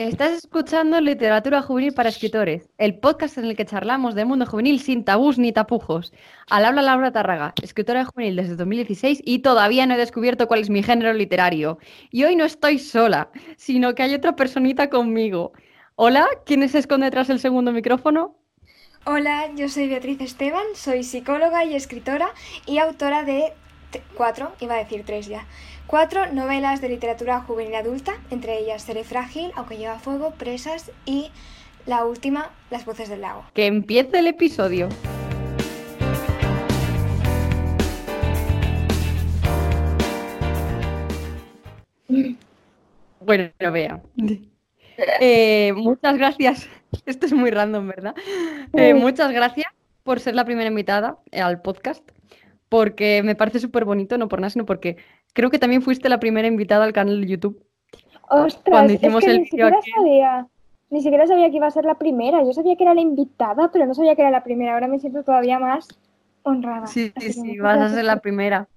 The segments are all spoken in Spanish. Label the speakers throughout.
Speaker 1: Estás escuchando Literatura Juvenil para Escritores, el podcast en el que charlamos del mundo juvenil sin tabús ni tapujos. Al habla Laura Tarraga, escritora juvenil desde 2016 y todavía no he descubierto cuál es mi género literario. Y hoy no estoy sola, sino que hay otra personita conmigo. Hola, ¿quién se esconde tras el segundo micrófono?
Speaker 2: Hola, yo soy Beatriz Esteban, soy psicóloga y escritora y autora de cuatro, iba a decir tres ya, cuatro novelas de literatura juvenil adulta, entre ellas Seré frágil, Aunque lleva fuego, Presas y la última, Las voces del lago.
Speaker 1: Que empiece el episodio. Bueno, vea. Eh, muchas gracias. Esto es muy random, ¿verdad? Eh, muchas gracias por ser la primera invitada al podcast porque me parece súper bonito, no por nada, sino porque creo que también fuiste la primera invitada al canal de YouTube.
Speaker 3: Ostras, cuando hicimos es que el ni siquiera sabía, ni siquiera sabía que iba a ser la primera. Yo sabía que era la invitada, pero no sabía que era la primera. Ahora me siento todavía más honrada.
Speaker 1: Sí, sí, sí, vas a ser la primera.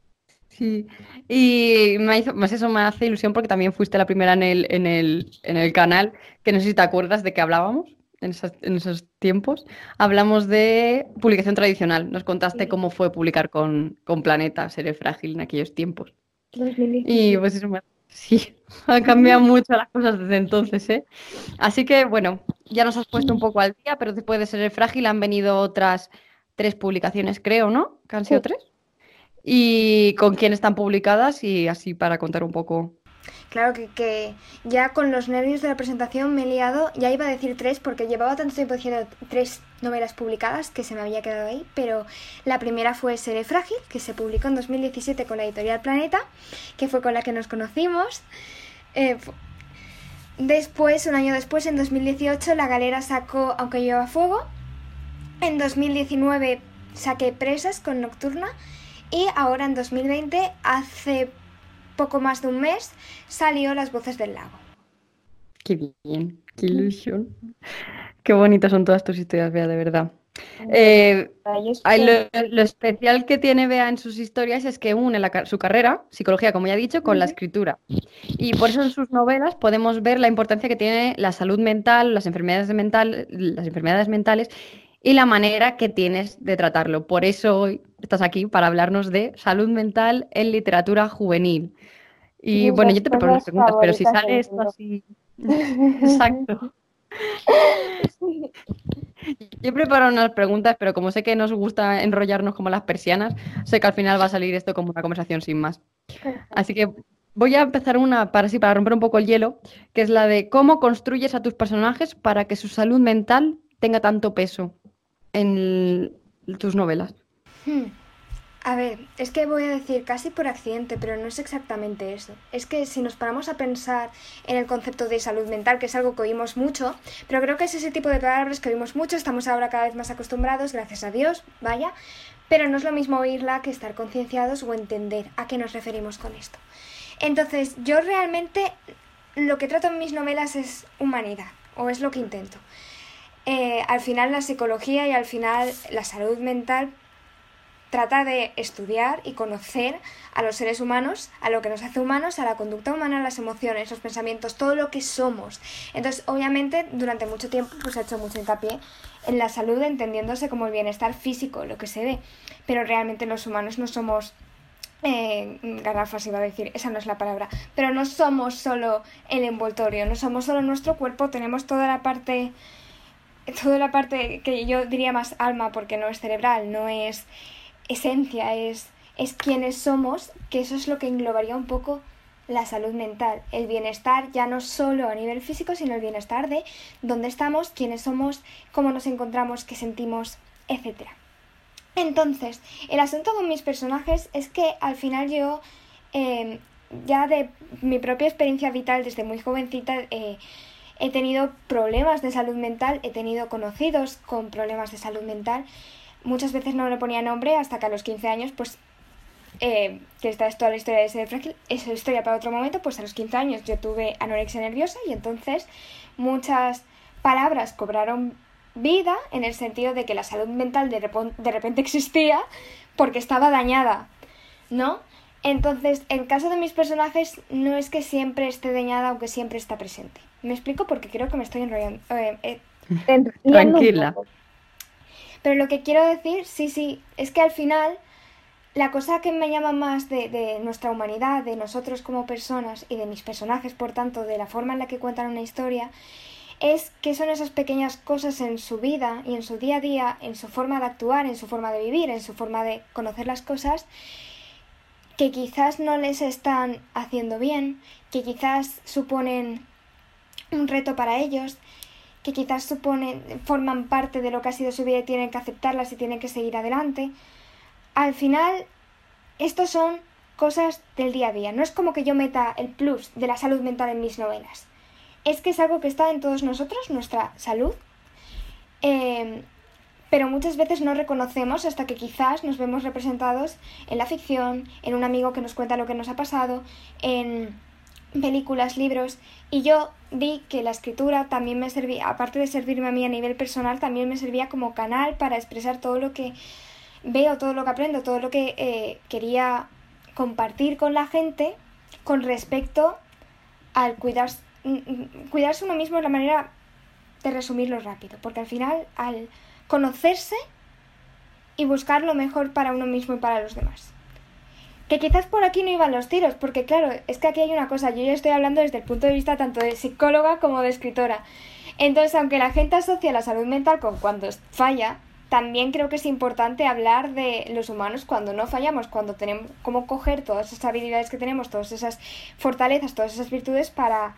Speaker 1: Sí, y me hizo, más eso me hace ilusión porque también fuiste la primera en el, en el, en el canal, que no sé si te acuerdas de qué hablábamos en, esos tiempos, hablamos de publicación tradicional. Nos contaste cómo fue publicar con, con Planeta, Seré Frágil en aquellos tiempos. Y pues eso sí, ha cambiado mucho las cosas desde entonces, ¿eh? Así que bueno, ya nos has puesto un poco al día, pero después de Seré Frágil han venido otras tres publicaciones, creo, ¿no? ¿Que han sido tres? ¿Y con quién están publicadas? Y así para contar un poco
Speaker 2: Claro que, ya con los nervios de la presentación me he liado, ya iba a decir tres porque llevaba tanto tiempo diciendo tres novelas publicadas que se me había quedado ahí, pero la primera fue Seré Frágil, que se publicó en 2017 con la editorial Planeta, que fue con la que nos conocimos. Eh, después, un año después, en 2018, La Galera sacó Aunque lleva fuego. En 2019 saqué Presas con Nocturna. Y ahora en 2020, hace poco más de un mes, salió Las Voces del Lago.
Speaker 1: Qué bien, qué ilusión. Qué bonitas son todas tus historias, Bea, de verdad. Eh, lo, especial que tiene Bea en sus historias es que une su carrera, psicología, como ya he dicho, con la escritura. Y por eso en sus novelas podemos ver la importancia que tiene la salud mental, las enfermedades, mental, las enfermedades mentales y la manera que tienes de tratarlo. Por eso hoy estás aquí para hablarnos de salud mental en literatura juvenil. Y bueno, yo te preparo unas preguntas, pero si sale esto así. Exacto. Yo he preparado unas preguntas, pero como sé que nos gusta enrollarnos como las persianas, sé que al final va a salir esto como una conversación sin más. Así que voy a empezar una para así, para romper un poco el hielo, que es la de cómo construyes a tus personajes para que su salud mental tenga tanto peso en tus novelas.
Speaker 2: Hmm. A ver, es que voy a decir casi por accidente, pero no es exactamente eso. Es que si nos paramos a pensar en el concepto de salud mental, que es algo que oímos mucho, pero creo que es ese tipo de palabras que oímos mucho, estamos ahora cada vez más acostumbrados, gracias a Dios, vaya, pero no es lo mismo oírla que estar concienciados o entender a qué nos referimos con esto. Entonces, yo realmente lo que trato en mis novelas es humanidad, o es lo que intento. Eh, al final la psicología y al final la salud mental trata de estudiar y conocer a los seres humanos, a lo que nos hace humanos, a la conducta humana, las emociones, los pensamientos, todo lo que somos. Entonces, obviamente, durante mucho tiempo pues, ha hecho mucho hincapié en la salud, entendiéndose como el bienestar físico, lo que se ve. Pero realmente los humanos no somos eh, garrafas iba a decir, esa no es la palabra, pero no somos solo el envoltorio, no somos solo nuestro cuerpo, tenemos toda la parte, toda la parte que yo diría más alma porque no es cerebral, no es esencia, es, es quienes somos, que eso es lo que englobaría un poco la salud mental, el bienestar ya no solo a nivel físico, sino el bienestar de dónde estamos, quiénes somos, cómo nos encontramos, qué sentimos, etc. Entonces, el asunto con mis personajes es que al final yo, em, ya de mi propia experiencia vital desde muy jovencita, eh, he tenido problemas de salud mental, he tenido conocidos con problemas de salud mental muchas veces no le ponía nombre hasta que a los 15 años, pues, eh, que esta es toda la historia de ese frágil, esa historia para otro momento, pues a los 15 años yo tuve anorexia nerviosa y entonces muchas palabras cobraron vida en el sentido de que la salud mental de, de repente existía porque estaba dañada, ¿no? Entonces, en caso de mis personajes, no es que siempre esté dañada, aunque siempre está presente. Me explico porque creo que me estoy enrollando. Eh, eh,
Speaker 1: Tranquila.
Speaker 2: Pero lo que quiero decir, sí, sí, es que al final la cosa que me llama más de, de, nuestra humanidad, de nosotros como personas y de mis personajes, por tanto, de la forma en la que cuentan una historia, es que son esas pequeñas cosas en su vida y en su día a día, en su forma de actuar, en su forma de vivir, en su forma de conocer las cosas, que quizás no les están haciendo bien, que quizás suponen un reto para ellos, que quizás suponen, forman parte de lo que ha sido su vida y tienen que aceptarlas y tienen que seguir adelante. Al final, estos son cosas del día a día. No es como que yo meta el plus de la salud mental en mis novelas. Es que es algo que está en todos nosotros, nuestra salud. Eh, pero muchas veces no reconocemos hasta que quizás nos vemos representados en la ficción, en un amigo que nos cuenta lo que nos ha pasado, en películas, libros, y yo vi que la escritura también me servía, aparte de servirme a mí a nivel personal, también me servía como canal para expresar todo lo que veo, todo lo que aprendo, todo lo que eh, quería compartir con la gente con respecto al cuidarse, mm, mm, cuidarse uno mismo es la manera de resumirlo rápido, porque al final al conocerse y buscar lo mejor para uno mismo y para los demás. Que quizás por aquí no iban los tiros, porque claro, es que aquí hay una cosa, yo ya estoy hablando desde el punto de vista tanto de psicóloga como de escritora. Entonces, aunque la gente asocia la salud mental con cuando falla, también creo que es importante hablar de los humanos cuando no fallamos, cuando tenemos cómo coger todas esas habilidades que tenemos, todas esas fortalezas, todas esas virtudes para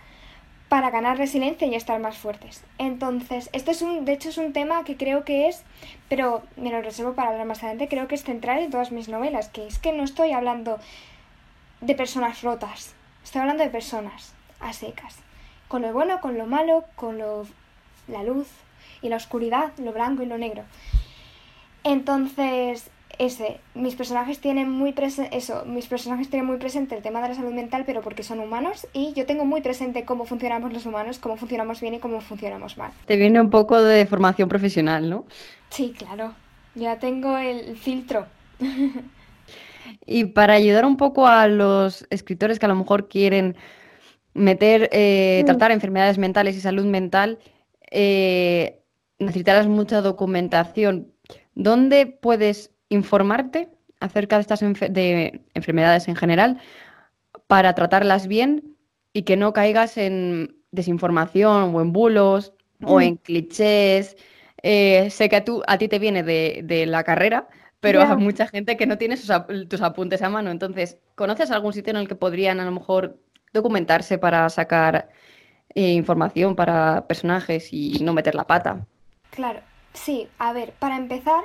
Speaker 2: para ganar resiliencia y estar más fuertes. Entonces, esto es un, de hecho es un tema que creo que es, pero me lo reservo para hablar más adelante, creo que es central en todas mis novelas, que es que no estoy hablando de personas rotas, estoy hablando de personas a secas, con lo bueno, con lo malo, con lo, la luz y la oscuridad, lo blanco y lo negro. Entonces, ese, mis personajes tienen muy presente eso, mis personajes tienen muy presente el tema de la salud mental, pero porque son humanos y yo tengo muy presente cómo funcionamos los humanos, cómo funcionamos bien y cómo funcionamos mal.
Speaker 1: Te viene un poco de formación profesional, ¿no?
Speaker 2: Sí, claro. Ya tengo el filtro.
Speaker 1: y para ayudar un poco a los escritores que a lo mejor quieren meter, eh, mm. tratar enfermedades mentales y salud mental, eh, necesitarás mucha documentación. ¿Dónde puedes informarte acerca de estas de enfermedades en general para tratarlas bien y que no caigas en desinformación o en bulos o en clichés. Eh, sé que a, tú, a ti te viene de, la carrera, pero hay mucha gente que no tiene tus apuntes a mano. Entonces, ¿conoces algún sitio en el que podrían a lo mejor documentarse para sacar eh, información para personajes y no meter la pata?
Speaker 2: Claro, sí. A ver, para empezar,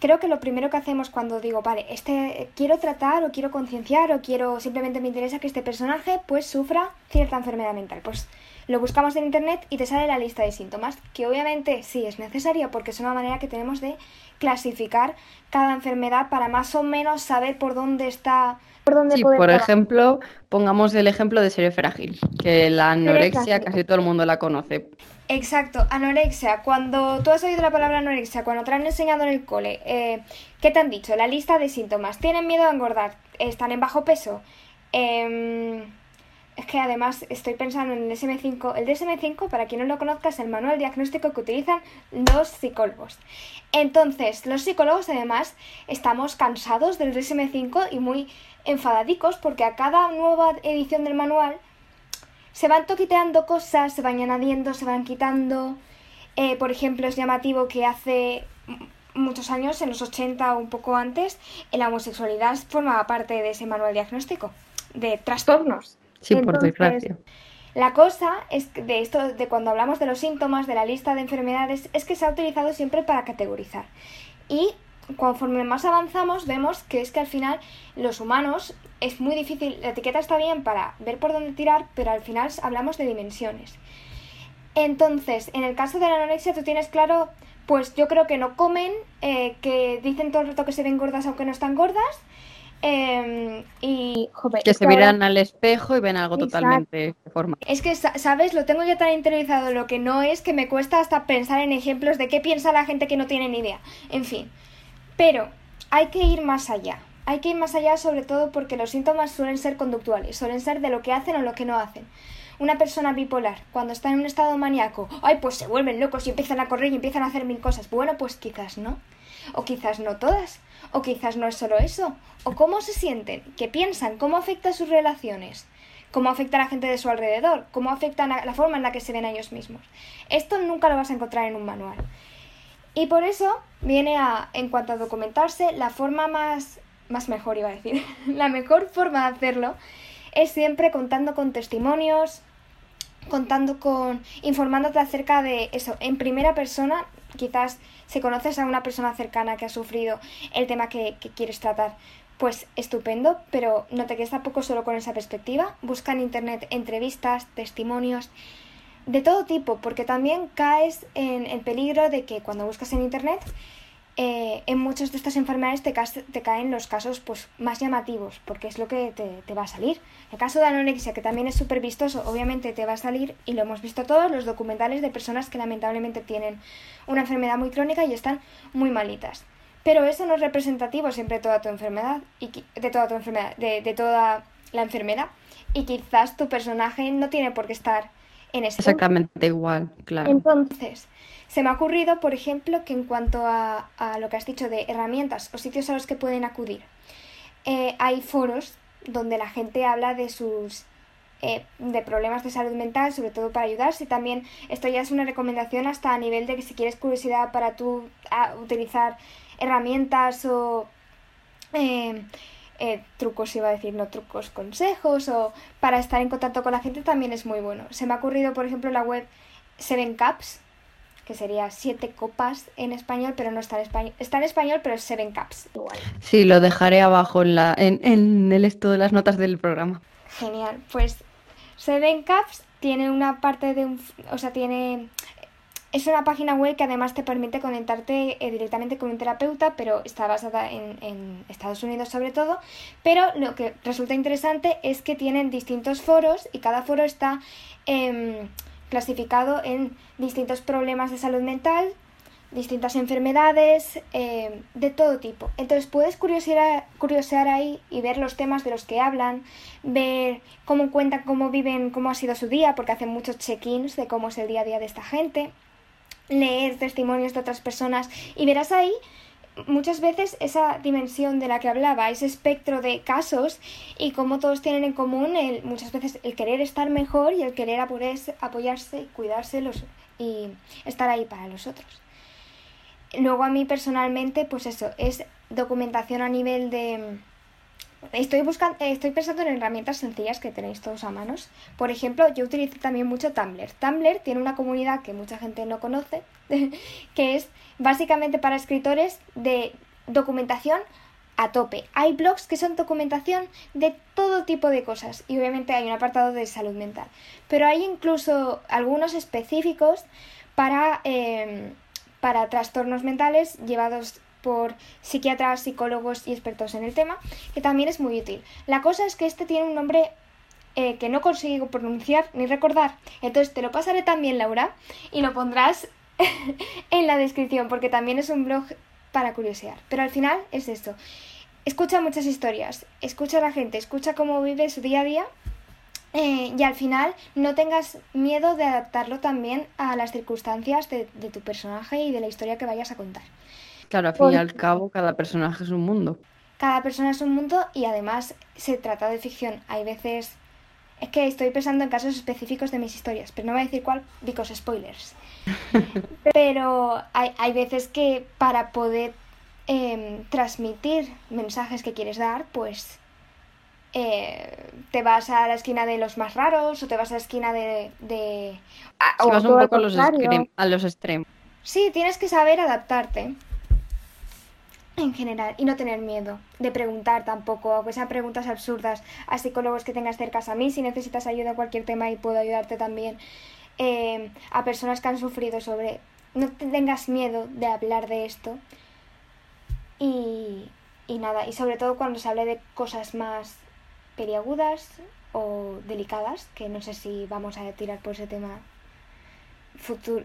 Speaker 2: creo que lo primero que hacemos cuando digo, vale, este quiero tratar o quiero concienciar o quiero simplemente me interesa que este personaje pues sufra cierta enfermedad mental, pues lo buscamos en internet y te sale la lista de síntomas, que obviamente sí es necesaria porque es una manera que tenemos de clasificar cada enfermedad para más o menos saber por dónde está
Speaker 1: por dónde sí, por ejemplo, pongamos el ejemplo de ser frágil, que la anorexia casi todo el mundo la conoce.
Speaker 2: Exacto, anorexia. Cuando tú has oído la palabra anorexia, cuando te la han enseñado en el cole, eh, ¿qué te han dicho? La lista de síntomas. ¿Tienen miedo a engordar? ¿Están en bajo peso? Em, es que además estoy pensando en el DSM-5. El DSM-5, para quien no lo conozca, es el manual diagnóstico que utilizan los psicólogos. Entonces, los psicólogos además estamos cansados del DSM-5 y muy enfadadicos porque a cada nueva edición del manual se van toquiteando cosas, se van añadiendo, se van quitando. Eh, por ejemplo, es llamativo que hace muchos años, en los 80 o un poco antes, la homosexualidad formaba parte de ese manual diagnóstico de trastornos.
Speaker 1: Sí, por desgracia.
Speaker 2: La cosa es de esto, de cuando hablamos de los síntomas, de la lista de enfermedades, es que se ha utilizado siempre para categorizar. Y conforme más avanzamos, vemos que es que al final los humanos es muy difícil, la etiqueta está bien para ver por dónde tirar, pero al final hablamos de dimensiones. Entonces, en el caso de la anorexia, tú tienes claro, pues yo creo que no comen, eh, que dicen todo el rato que se ven gordas aunque no están gordas, em, y
Speaker 1: que se miran al espejo y ven algo totalmente de forma.
Speaker 2: Es que, ¿sabes? Lo tengo ya tan interiorizado, lo que no es que me cuesta hasta pensar en ejemplos de qué piensa la gente que no tiene ni idea. En fin. Pero hay que ir más allá. Hay que ir más allá sobre todo porque los síntomas suelen ser conductuales, suelen ser de lo que hacen o lo que no hacen. una persona bipolar, cuando está en un estado maníaco, ay, pues se vuelven locos y empiezan a correr y empiezan a hacer mil cosas. Bueno, pues quizás no. O quizás no todas. O quizás no es solo eso. O cómo se sienten, qué piensan, cómo afecta sus relaciones cómo afecta a la gente de su alrededor, cómo afecta la forma en la que se ven a ellos mismos. Esto nunca lo vas a encontrar en un manual. Y por eso viene a, en cuanto a documentarse, la forma más, más mejor iba a decir, la mejor forma de hacerlo es siempre contando con testimonios, contando con, informándote acerca de eso, en primera persona, quizás si conoces a una persona cercana que ha sufrido el tema que, que quieres tratar, pues estupendo, pero no te quedes tampoco solo con esa perspectiva, busca en internet entrevistas, testimonios, de todo tipo, porque también caes en el peligro de que cuando buscas en Internet, eh, en muchas de estas enfermedades te, te, caen los casos pues, más llamativos, porque es lo que te, va a salir. El caso de anorexia, que también es súper vistoso, obviamente te va a salir, y lo hemos visto todos, los documentales de personas que lamentablemente tienen una enfermedad muy crónica y están muy malitas. Pero eso no es representativo siempre de toda tu enfermedad, y de toda tu enfermedad, de, de toda la enfermedad, y quizás tu personaje no tiene por qué estar
Speaker 1: Exactamente igual, claro.
Speaker 2: Entonces, se me ha ocurrido, por ejemplo, que en cuanto a, lo que has dicho de herramientas o sitios a los que pueden acudir, eh, hay foros donde la gente habla de sus eh, de problemas de salud mental, sobre todo para ayudarse. También esto ya es una recomendación hasta a nivel de que si quieres curiosidad para tú utilizar herramientas o eh, eh, trucos, iba a decir, no trucos, consejos o para estar en contacto con la gente también es muy bueno. Se me ha ocurrido, por ejemplo, la web Seven Cups, que sería siete copas en español, pero no está en español. Está en español, pero es Seven Cups igual.
Speaker 1: Sí, lo dejaré abajo en, la, en, en el esto de las notas del programa.
Speaker 2: Genial, pues Seven Cups tiene una parte de un... O sea, tiene es una página web que además te permite conectarte eh, directamente con un terapeuta, pero está basada en, Estados Unidos sobre todo. Pero lo que resulta interesante es que tienen distintos foros y cada foro está em, clasificado en distintos problemas de salud mental, distintas enfermedades, em, de todo tipo. Entonces puedes curiosear, curiosear ahí y ver los temas de los que hablan, ver cómo cuentan, cómo viven, cómo ha sido su día, porque hacen muchos check-ins de cómo es el día a día de esta gente leer testimonios de otras personas y verás ahí muchas veces esa dimensión de la que hablaba, ese espectro de casos y cómo todos tienen en común el, muchas veces el querer estar mejor y el querer apoyarse, apoyarse cuidarse los, y estar ahí para los otros. Luego a mí personalmente, pues eso, es documentación a nivel de, Estoy, buscando, eh, estoy pensando en herramientas sencillas que tenéis todos a manos. Por ejemplo, yo utilizo también mucho Tumblr. Tumblr tiene una comunidad que mucha gente no conoce, que es básicamente para escritores de documentación a tope. Hay blogs que son documentación de todo tipo de cosas y obviamente hay un apartado de salud mental. Pero hay incluso algunos específicos para, eh, para trastornos mentales llevados por psiquiatras, psicólogos y expertos en el tema, que también es muy útil. La cosa es que este tiene un nombre eh, que no consigo pronunciar ni recordar, entonces te lo pasaré también, Laura, y lo pondrás en la descripción, porque también es un blog para curiosear. Pero al final es esto. Escucha muchas historias, escucha a la gente, escucha cómo vive su día a día eh, y al final no tengas miedo de adaptarlo también a las circunstancias de, tu personaje y de la historia que vayas a contar.
Speaker 1: Claro, al fin y al cabo, cada personaje es un mundo.
Speaker 2: Cada persona es un mundo y además se trata de ficción. Hay veces. Es que estoy pensando en casos específicos de mis historias, pero no voy a decir cuál, because spoilers. pero hay, hay, veces que para poder em, transmitir mensajes que quieres dar, pues eh, te vas a la esquina de los más raros o te vas a la esquina de... de...
Speaker 1: Si vas un poco a los, a los extremos.
Speaker 2: Sí, tienes que saber adaptarte en general y no tener miedo de preguntar tampoco, aunque sean preguntas absurdas a psicólogos que tengas cerca a mí si necesitas ayuda en cualquier tema y puedo ayudarte también eh, a personas que han sufrido sobre no tengas miedo de hablar de esto. Y, y nada y sobre todo cuando se hable de cosas más periagudas o delicadas que no sé si vamos a tirar por ese tema futuro.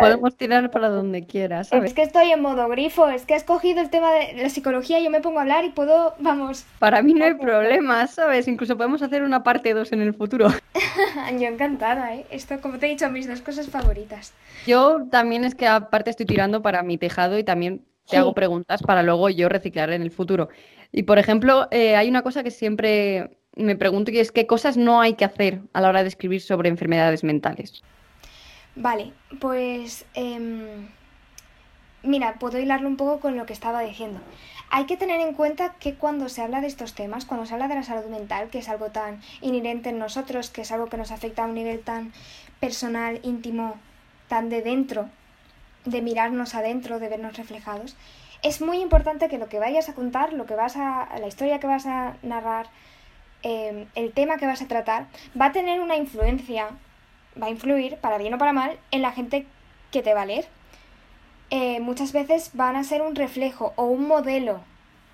Speaker 1: Podemos tirar para donde quieras. ¿sabes?
Speaker 2: Es que estoy en modo grifo, es que has cogido el tema de la psicología, yo me pongo a hablar y puedo, vamos.
Speaker 1: Para mí no hay problema, ¿sabes? Incluso podemos hacer una parte 2 en el futuro.
Speaker 2: yo encantada, ¿eh? Esto, como te he dicho, mis dos cosas favoritas.
Speaker 1: Yo también es que aparte estoy tirando para mi tejado y también te hago preguntas para luego yo reciclar en el futuro. Y por ejemplo, eh, hay una cosa que siempre me pregunto y es qué cosas no hay que hacer a la hora de escribir sobre enfermedades mentales.
Speaker 2: Vale, pues em, mira, puedo hilarlo un poco con lo que estaba diciendo. Hay que tener en cuenta que cuando se habla de estos temas, cuando se habla de la salud mental, que es algo tan inherente en nosotros, que es algo que nos afecta a un nivel tan personal, íntimo, tan de dentro, de mirarnos adentro, de vernos reflejados, es muy importante que lo que vayas a contar, lo que vas a, la historia que vas a narrar, em, el tema que vas a tratar, va a tener una influencia va a influir, para bien o para mal, en la gente que te va a leer. Eh, muchas veces van a ser un reflejo o un modelo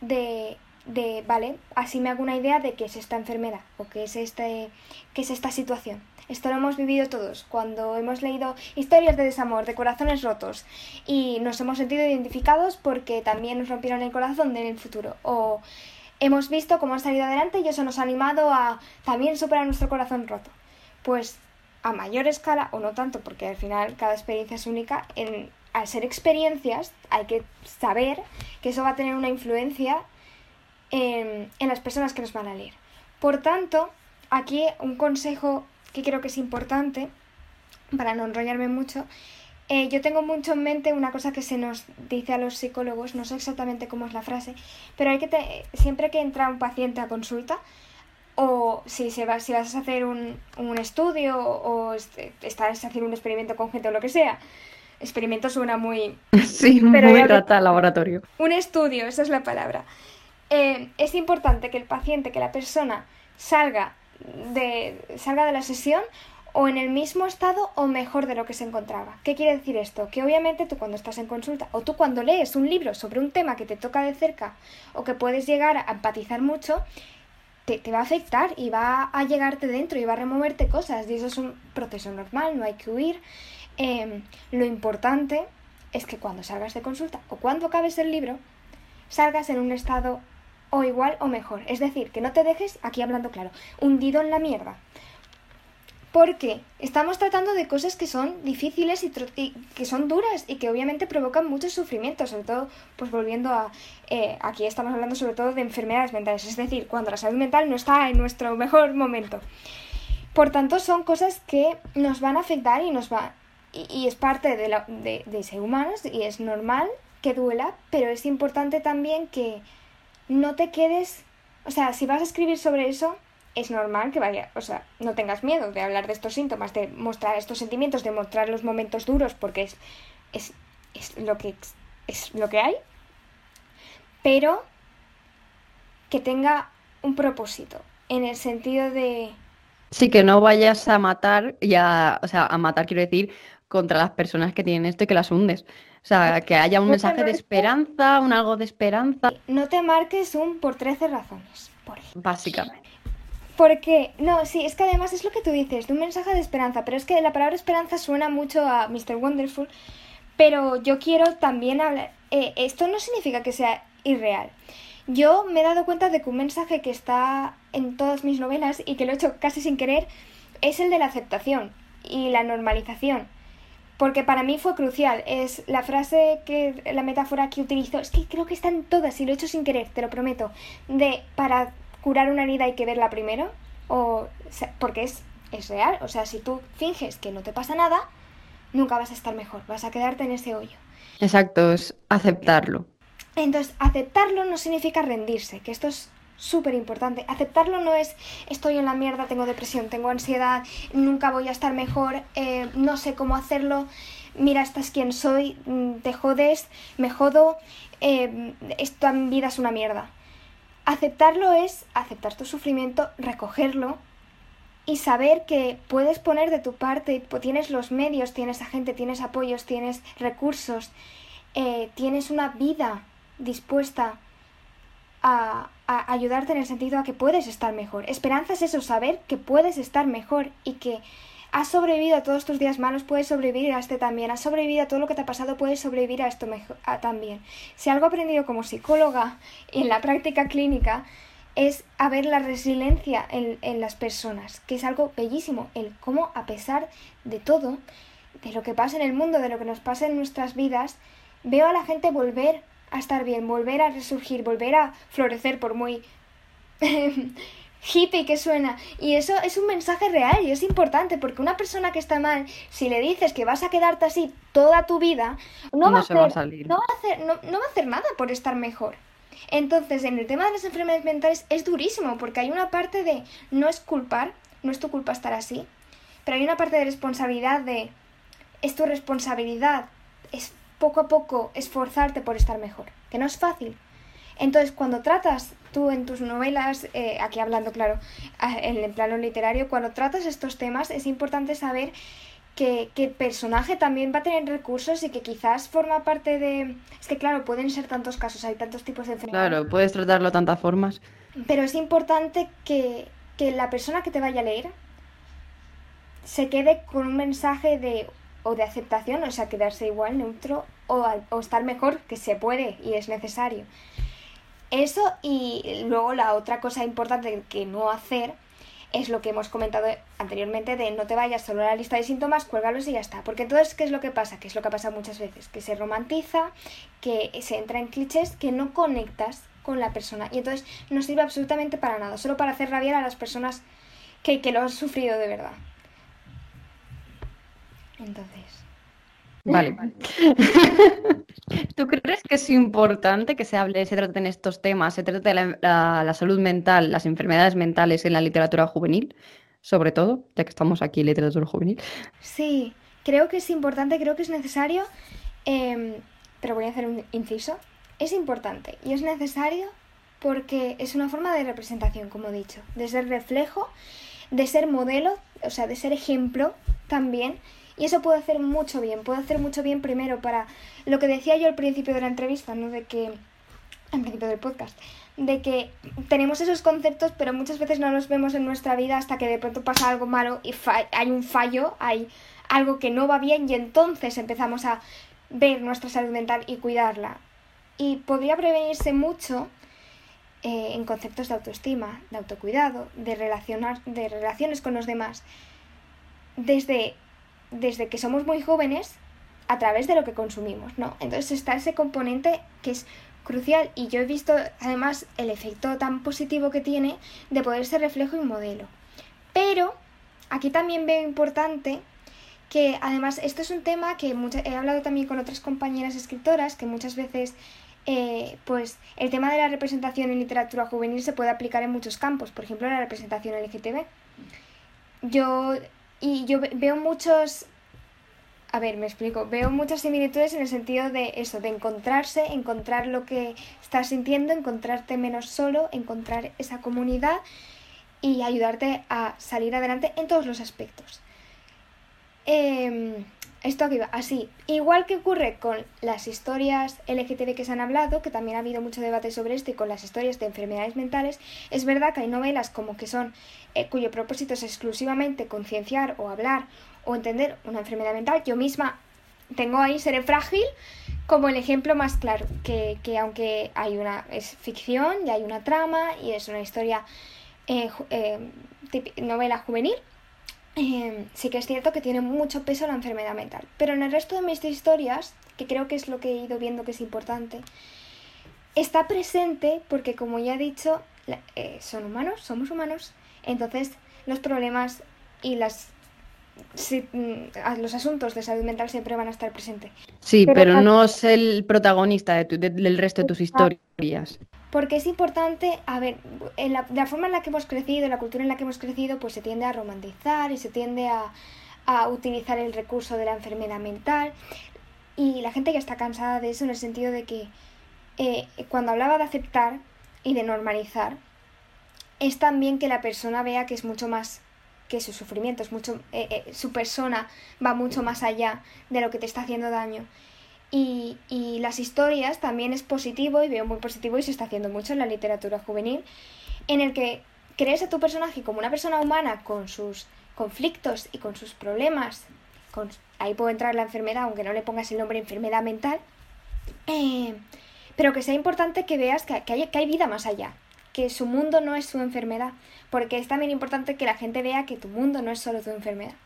Speaker 2: de, de, vale, así me hago una idea de qué es esta enfermedad o qué es, este, qué es esta situación. Esto lo hemos vivido todos cuando hemos leído historias de desamor, de corazones rotos y nos hemos sentido identificados porque también nos rompieron el corazón en el futuro o hemos visto cómo han salido adelante y eso nos ha animado a también superar nuestro corazón roto. Pues a mayor escala o no tanto, porque al final cada experiencia es única, en, al ser experiencias hay que saber que eso va a tener una influencia en, en las personas que nos van a leer. Por tanto, aquí un consejo que creo que es importante, para no enrollarme mucho, eh, yo tengo mucho en mente una cosa que se nos dice a los psicólogos, no sé exactamente cómo es la frase, pero hay que siempre que entra un paciente a consulta, o si, se va, si vas a hacer un, un estudio o este, estás haciendo un experimento con gente o lo que sea. Experimento suena muy...
Speaker 1: Sí, muy rata laboratorio.
Speaker 2: Un estudio, esa es la palabra. Eh, es importante que el paciente, que la persona salga de, salga de la sesión o en el mismo estado o mejor de lo que se encontraba. ¿Qué quiere decir esto? Que obviamente tú cuando estás en consulta o tú cuando lees un libro sobre un tema que te toca de cerca o que puedes llegar a empatizar mucho, te, va a afectar y va a llegarte dentro y va a removerte cosas. Y eso es un proceso normal, no hay que huir. Em, lo importante es que cuando salgas de consulta o cuando acabes el libro, salgas en un estado o igual o mejor. Es decir, que no te dejes, aquí hablando claro, hundido en la mierda. Porque estamos tratando de cosas que son difíciles y, que son duras y que obviamente provocan mucho sufrimiento, sobre todo, pues volviendo a, eh, aquí estamos hablando sobre todo de enfermedades mentales, es decir, cuando la salud mental no está en nuestro mejor momento. Por tanto, son cosas que nos van a afectar y nos va y, es parte de, la, de ser humanos y es normal que duela, pero es importante también que no te quedes, o sea, si vas a escribir sobre eso, es normal que vaya, o sea, no tengas miedo de hablar de estos síntomas, de mostrar estos sentimientos, de mostrar los momentos duros, porque es, es, es lo, que, es lo que hay, pero que tenga un propósito, en el sentido de...
Speaker 1: Sí, que no vayas a matar, ya, o sea, a matar quiero decir, contra las personas que tienen esto y que las hundes. O sea, que haya un mensaje de esperanza, un algo de esperanza.
Speaker 2: No te marques un por 13 razones. Por
Speaker 1: Básicamente.
Speaker 2: Porque, no, sí, es que además es lo que tú dices, de un mensaje de esperanza, pero es que la palabra esperanza suena mucho a Mr. Wonderful, pero yo quiero también hablar, eh, esto no significa que sea irreal. Yo me he dado cuenta de que un mensaje que está en todas mis novelas y que lo he hecho casi sin querer es el de la aceptación y la normalización. Porque para mí fue crucial. Es la frase que, la metáfora que utilizo, es que creo que está en todas y lo he hecho sin querer, te lo prometo. De para curar una herida hay que verla primero, o, porque es, es real. O sea, si tú finges que no te pasa nada, nunca vas a estar mejor, vas a quedarte en ese hoyo.
Speaker 1: Exacto, es aceptarlo.
Speaker 2: Entonces, aceptarlo no significa rendirse, que esto es súper importante. Aceptarlo no es estoy en la mierda, tengo depresión, tengo ansiedad, nunca voy a estar mejor, eh, no sé cómo hacerlo, mira, estás quien soy, mm, te jodes, me jodo, eh, esta vida es una mierda. Aceptarlo es aceptar tu sufrimiento, recogerlo y saber que puedes poner de tu parte, tienes los medios, tienes a gente, tienes apoyos, tienes recursos, eh, tienes una vida dispuesta a, a, ayudarte en el sentido a que puedes estar mejor. Esperanza es eso, saber que puedes estar mejor y que has sobrevivido a todos tus días malos, puedes sobrevivir a este también. Has sobrevivido a todo lo que te ha pasado, puedes sobrevivir a esto mejor, también. Si algo he aprendido como psicóloga en la práctica clínica es a ver la resiliencia en, en las personas, que es algo bellísimo, el cómo a pesar de todo, de lo que pasa en el mundo, de lo que nos pasa en nuestras vidas, veo a la gente volver a estar bien, volver a resurgir, volver a florecer por muy hippie que suena. Y eso es un mensaje real y es importante porque una persona que está mal, si le dices que vas a quedarte así toda tu vida, no, va, a hacer, No, va a hacer, no, no va a hacer nada por estar mejor. Entonces, en el tema de las enfermedades mentales es durísimo porque hay una parte de no es culpar, no es tu culpa estar así, pero hay una parte de responsabilidad de es tu responsabilidad, es poco a poco esforzarte por estar mejor, que no es fácil. Entonces, cuando tratas tú en tus novelas, eh, aquí hablando claro, en el plano literario, cuando tratas estos temas es importante saber que, que, el personaje también va a tener recursos y que quizás forma parte de... Es que claro, pueden ser tantos casos, hay tantos tipos de
Speaker 1: enfermedades. Claro, puedes tratarlo de tantas formas.
Speaker 2: Pero es importante que, que la persona que te vaya a leer se quede con un mensaje de o de aceptación, o sea, quedarse igual, neutro, o, o estar mejor, que se puede y es necesario. Eso y luego la otra cosa importante que no hacer es lo que hemos comentado anteriormente de no te vayas solo a la lista de síntomas, cuélgalos y ya está. Porque entonces, ¿qué es lo que pasa? Que es lo que pasa muchas veces, que se romantiza, que se entra en clichés, que no conectas con la persona. Y entonces no sirve absolutamente para nada, solo para hacer rabiar a las personas que, que lo han sufrido de verdad. Entonces.
Speaker 1: Vale, vale. ¿Tú crees que es importante que se hable, se traten estos temas, se trate de la, salud mental, las enfermedades mentales en la literatura juvenil, sobre todo, ya que estamos aquí en literatura juvenil?
Speaker 2: Sí, creo que es importante, creo que es necesario, em, pero voy a hacer un inciso. Es importante y es necesario porque es una forma de representación, como he dicho, de ser reflejo, de ser modelo, o sea, de ser ejemplo también y eso puede hacer mucho bien, puede hacer mucho bien primero para lo que decía yo al principio de la entrevista, ¿no? De que, al principio del podcast, de que tenemos esos conceptos pero muchas veces no los vemos en nuestra vida hasta que de pronto pasa algo malo y hay un fallo, hay algo que no va bien y entonces empezamos a ver nuestra salud mental y cuidarla. Y podría prevenirse mucho eh, en conceptos de autoestima, de autocuidado, de, relacionar, de relaciones con los demás, desde desde que somos muy jóvenes a través de lo que consumimos, ¿no? Entonces está ese componente que es crucial y yo he visto además el efecto tan positivo que tiene de poder ser reflejo y modelo. Pero aquí también veo importante que además esto es un tema que he hablado también con otras compañeras escritoras que muchas veces eh, pues el tema de la representación en literatura juvenil se puede aplicar en muchos campos, por ejemplo la representación LGTB. Yo y yo veo muchos, a ver, me explico, veo muchas similitudes en el sentido de eso, de encontrarse, encontrar lo que estás sintiendo, encontrarte menos solo, encontrar esa comunidad y ayudarte a salir adelante en todos los aspectos. Eh, esto aquí va, así. Igual que ocurre con las historias LGTB que se han hablado, que también ha habido mucho debate sobre esto, y con las historias de enfermedades mentales, es verdad que hay novelas como que son, eh, cuyo propósito es exclusivamente concienciar o hablar o entender una enfermedad mental. Yo misma tengo ahí Seré Frágil como el ejemplo más claro, que, que aunque hay una, es ficción y hay una trama y es una historia, eh, eh, novela juvenil, Em, sí que es cierto que tiene mucho peso la enfermedad mental. Pero en el resto de mis historias, que creo que es lo que he ido viendo que es importante, está presente porque, como ya he dicho, eh, son humanos, somos humanos, entonces los problemas y las mm, los asuntos de salud mental siempre van a estar presentes.
Speaker 1: Sí, pero, no es el protagonista del resto de tus historias
Speaker 2: porque es importante, a ver, en la, la, forma en la que hemos crecido, en la cultura en la que hemos crecido, pues se tiende a romantizar y se tiende a, a utilizar el recurso de la enfermedad mental. Y la gente ya está cansada de eso en el sentido de que eh, cuando hablaba de aceptar y de normalizar, es también que la persona vea que es mucho más que su sufrimiento, es mucho, eh, eh, su persona va mucho más allá de lo que te está haciendo daño. Y, y, las historias también es positivo y veo muy positivo y se está haciendo mucho en la literatura juvenil, en el que crees a tu personaje como una persona humana con sus, conflictos y con sus problemas, ahí puede entrar la enfermedad, aunque no le pongas el nombre enfermedad mental, eh, pero que sea importante que veas que, hay, que hay vida más allá, que su mundo no es su enfermedad, porque es también importante que la gente vea que tu mundo no es solo tu enfermedad.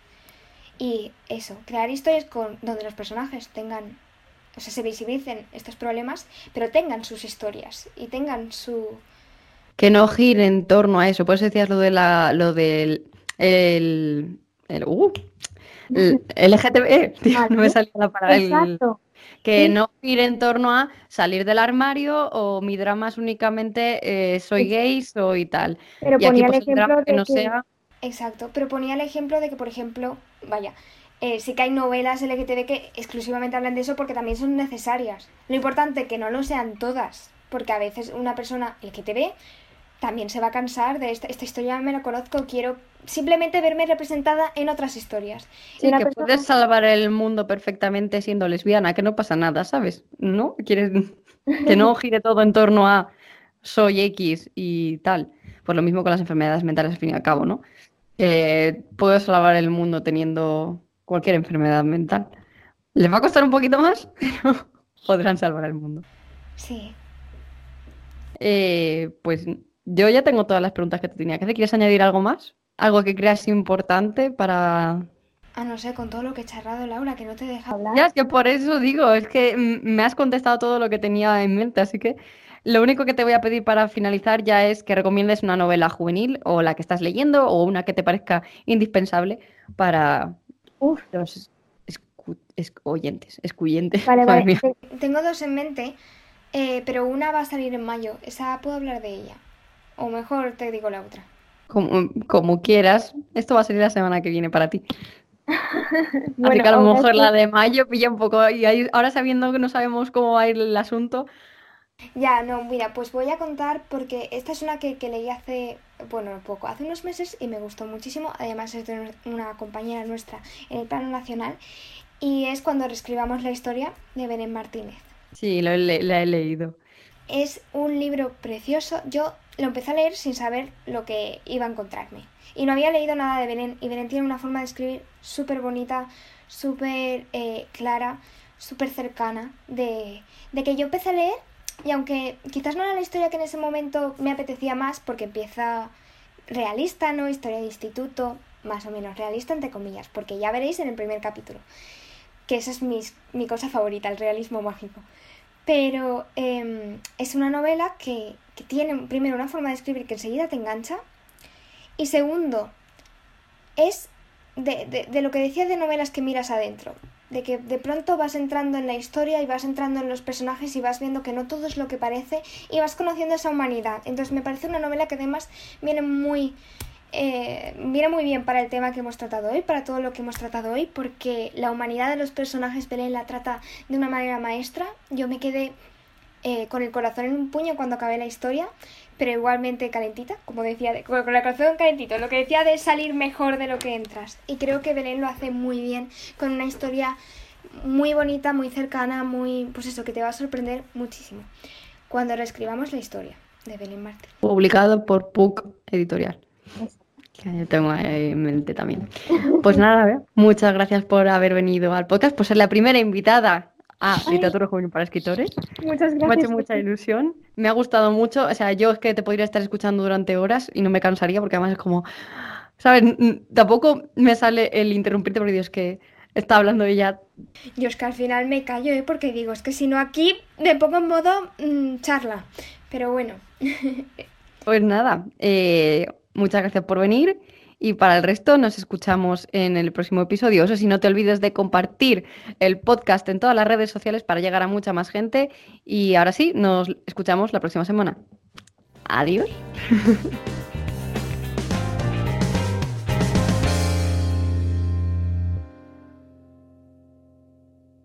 Speaker 2: Y eso, crear historias con, donde los personajes tengan, o sea, se visibilicen estos problemas, pero tengan sus historias y tengan su...
Speaker 1: Que no gire en torno a eso, por eso decías lo, de la, lo del... El, el, uh, el LGTB, no me salía la palabra. Que no gire en torno a salir del armario o mi drama es únicamente eh, soy gay, soy tal.
Speaker 3: Pero y aquí, pues, el drama que no sea
Speaker 2: Exacto, pero ponía el ejemplo de que, por ejemplo, vaya, eh, sí que hay novelas LGTB que exclusivamente hablan de eso porque también son necesarias. Lo importante es que no lo sean todas, porque a veces una persona LGTB también se va a cansar de esta, esta historia, me la conozco, quiero simplemente verme representada en otras historias.
Speaker 1: Sí, que puedes salvar el mundo perfectamente siendo lesbiana, que no pasa nada, ¿sabes? ¿No? Quieres que no gire todo en torno a soy X y tal. Pues lo mismo con las enfermedades mentales al fin y al cabo, ¿no? eh, puedo salvar el mundo teniendo cualquier enfermedad mental. Les va a costar un poquito más, pero podrán salvar el mundo.
Speaker 2: Sí.
Speaker 1: Eh, pues yo ya tengo todas las preguntas que te tenía que hacer. ¿Quieres añadir algo más? ¿Algo que creas importante para...?
Speaker 2: Ah, no sé, con todo lo que he charlado, Laura, que no te deja hablar.
Speaker 1: Ya, es que por eso digo, es que me has contestado todo lo que tenía en mente, así que lo único que te voy a pedir para finalizar ya es que recomiendes una novela juvenil o la que estás leyendo o una que te parezca indispensable para los oyentes, escuyentes.
Speaker 2: Vale, vale. Tengo dos en mente, eh, pero una va a salir en mayo. Esa puedo hablar de ella. O mejor te digo la otra.
Speaker 1: Como, quieras. Esto va a salir la semana que viene para ti. Así que a lo mejor la de mayo pilla un poco. Y ahora sabiendo que no sabemos cómo va a ir el asunto,
Speaker 2: ya, no, mira, pues voy a contar porque esta es una que, leí hace, bueno, poco, hace unos meses y me gustó muchísimo. Además es de una compañera nuestra en el plano nacional y es cuando reescribamos la historia de Belén Martínez.
Speaker 1: Sí, la he leído.
Speaker 2: Es un libro precioso. Yo lo empecé a leer sin saber lo que iba a encontrarme. Y no había leído nada de Belén. Y Belén tiene una forma de escribir súper bonita, súper eh, clara, súper cercana. De, de que yo empecé a leer y aunque quizás no era la historia que en ese momento me apetecía más, porque empieza realista, ¿no? Historia de instituto, más o menos realista entre comillas, porque ya veréis en el primer capítulo, que esa es mi, cosa favorita, el realismo mágico. Pero em, es una novela que, que tiene, primero, una forma de escribir que enseguida te engancha, y segundo, es de, de, de, lo que decía de novelas que miras adentro de que de pronto vas entrando en la historia y vas entrando en los personajes y vas viendo que no todo es lo que parece y vas conociendo esa humanidad. Entonces me parece una novela que además viene muy, eh, viene muy bien para el tema que hemos tratado hoy, para todo lo que hemos tratado hoy, porque la humanidad de los personajes Belén la trata de una manera maestra. Yo me quedé eh, con el corazón en un puño cuando acabé la historia pero igualmente calentita, como decía, de, con el corazón calentito, lo que decía de salir mejor de lo que entras. Y creo que Belén lo hace muy bien, con una historia muy bonita, muy cercana, muy, pues eso, que te va a sorprender muchísimo cuando reescribamos la historia de Belén Martín.
Speaker 1: Publicado por PUC Editorial. Que yo tengo en mente también. Pues nada, muchas gracias por haber venido al podcast, por ser la primera invitada Ah, literatura juvenil para escritores.
Speaker 3: Muchas gracias. Me ha
Speaker 1: hecho mucha ilusión. Me ha gustado mucho. O sea, yo es que te podría estar escuchando durante horas y no me cansaría porque además es como, ¿sabes? Tampoco me sale el interrumpirte porque Dios que está hablando ella.
Speaker 2: Yo es que al final me callo, ¿eh? Porque digo, es que si no aquí me pongo en modo mm, charla. Pero bueno.
Speaker 1: pues nada, eh, muchas gracias por venir. Y para el resto nos escuchamos en el próximo episodio. Eso sí, no te olvides de compartir el podcast en todas las redes sociales para llegar a mucha más gente. Y ahora sí, nos escuchamos la próxima semana. Adiós.